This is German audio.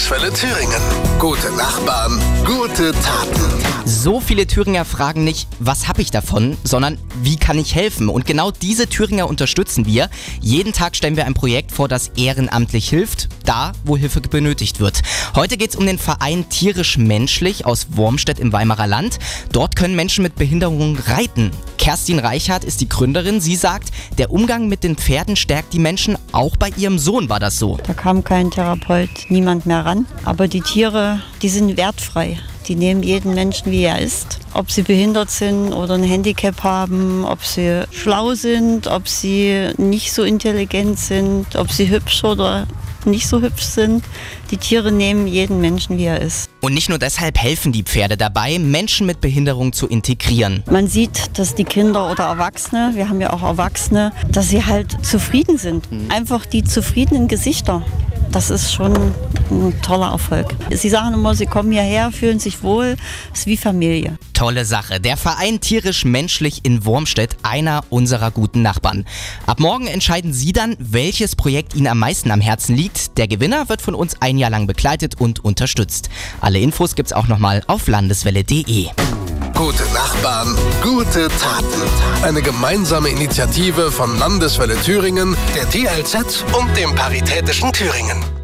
Landeswelle Thüringen. Gute Nachbarn, gute Taten. So viele Thüringer fragen nicht, was habe ich davon, sondern wie kann ich helfen? Und genau diese Thüringer unterstützen wir. Jeden Tag stellen wir ein Projekt vor, das ehrenamtlich hilft, da, wo Hilfe benötigt wird. Heute geht es um den Verein Tierisch Menschlich aus Wormstedt im Weimarer Land. Dort können Menschen mit Behinderungen reiten. Kerstin Reichhardt ist die Gründerin. Sie sagt, der Umgang mit den Pferden stärkt die Menschen. Auch bei ihrem Sohn war das so. Da kam kein Therapeut, niemand mehr ran. Aber die Tiere, die sind wertfrei. Die nehmen jeden Menschen, wie er ist. Ob sie behindert sind oder ein Handicap haben, ob sie schlau sind, ob sie nicht so intelligent sind, ob sie hübsch oder nicht so hübsch sind. Die Tiere nehmen jeden Menschen, wie er ist. Und nicht nur deshalb helfen die Pferde dabei, Menschen mit Behinderung zu integrieren. Man sieht, dass die Kinder oder Erwachsene, wir haben ja auch Erwachsene, dass sie halt zufrieden sind. Einfach die zufriedenen Gesichter. Das ist schon ein toller Erfolg. Sie sagen immer, sie kommen hierher, fühlen sich wohl, ist wie Familie. Tolle Sache. Der Verein Tierisch Menschlich in Wormstedt, einer unserer guten Nachbarn. Ab morgen entscheiden Sie dann, welches Projekt Ihnen am meisten am Herzen liegt. Der Gewinner wird von uns ein Jahr lang begleitet und unterstützt. Alle Infos gibt's auch nochmal auf landeswelle.de. Gute Nachbarn, gute Taten. Eine gemeinsame Initiative von Landeswelle Thüringen, der TLZ und dem Paritätischen Thüringen.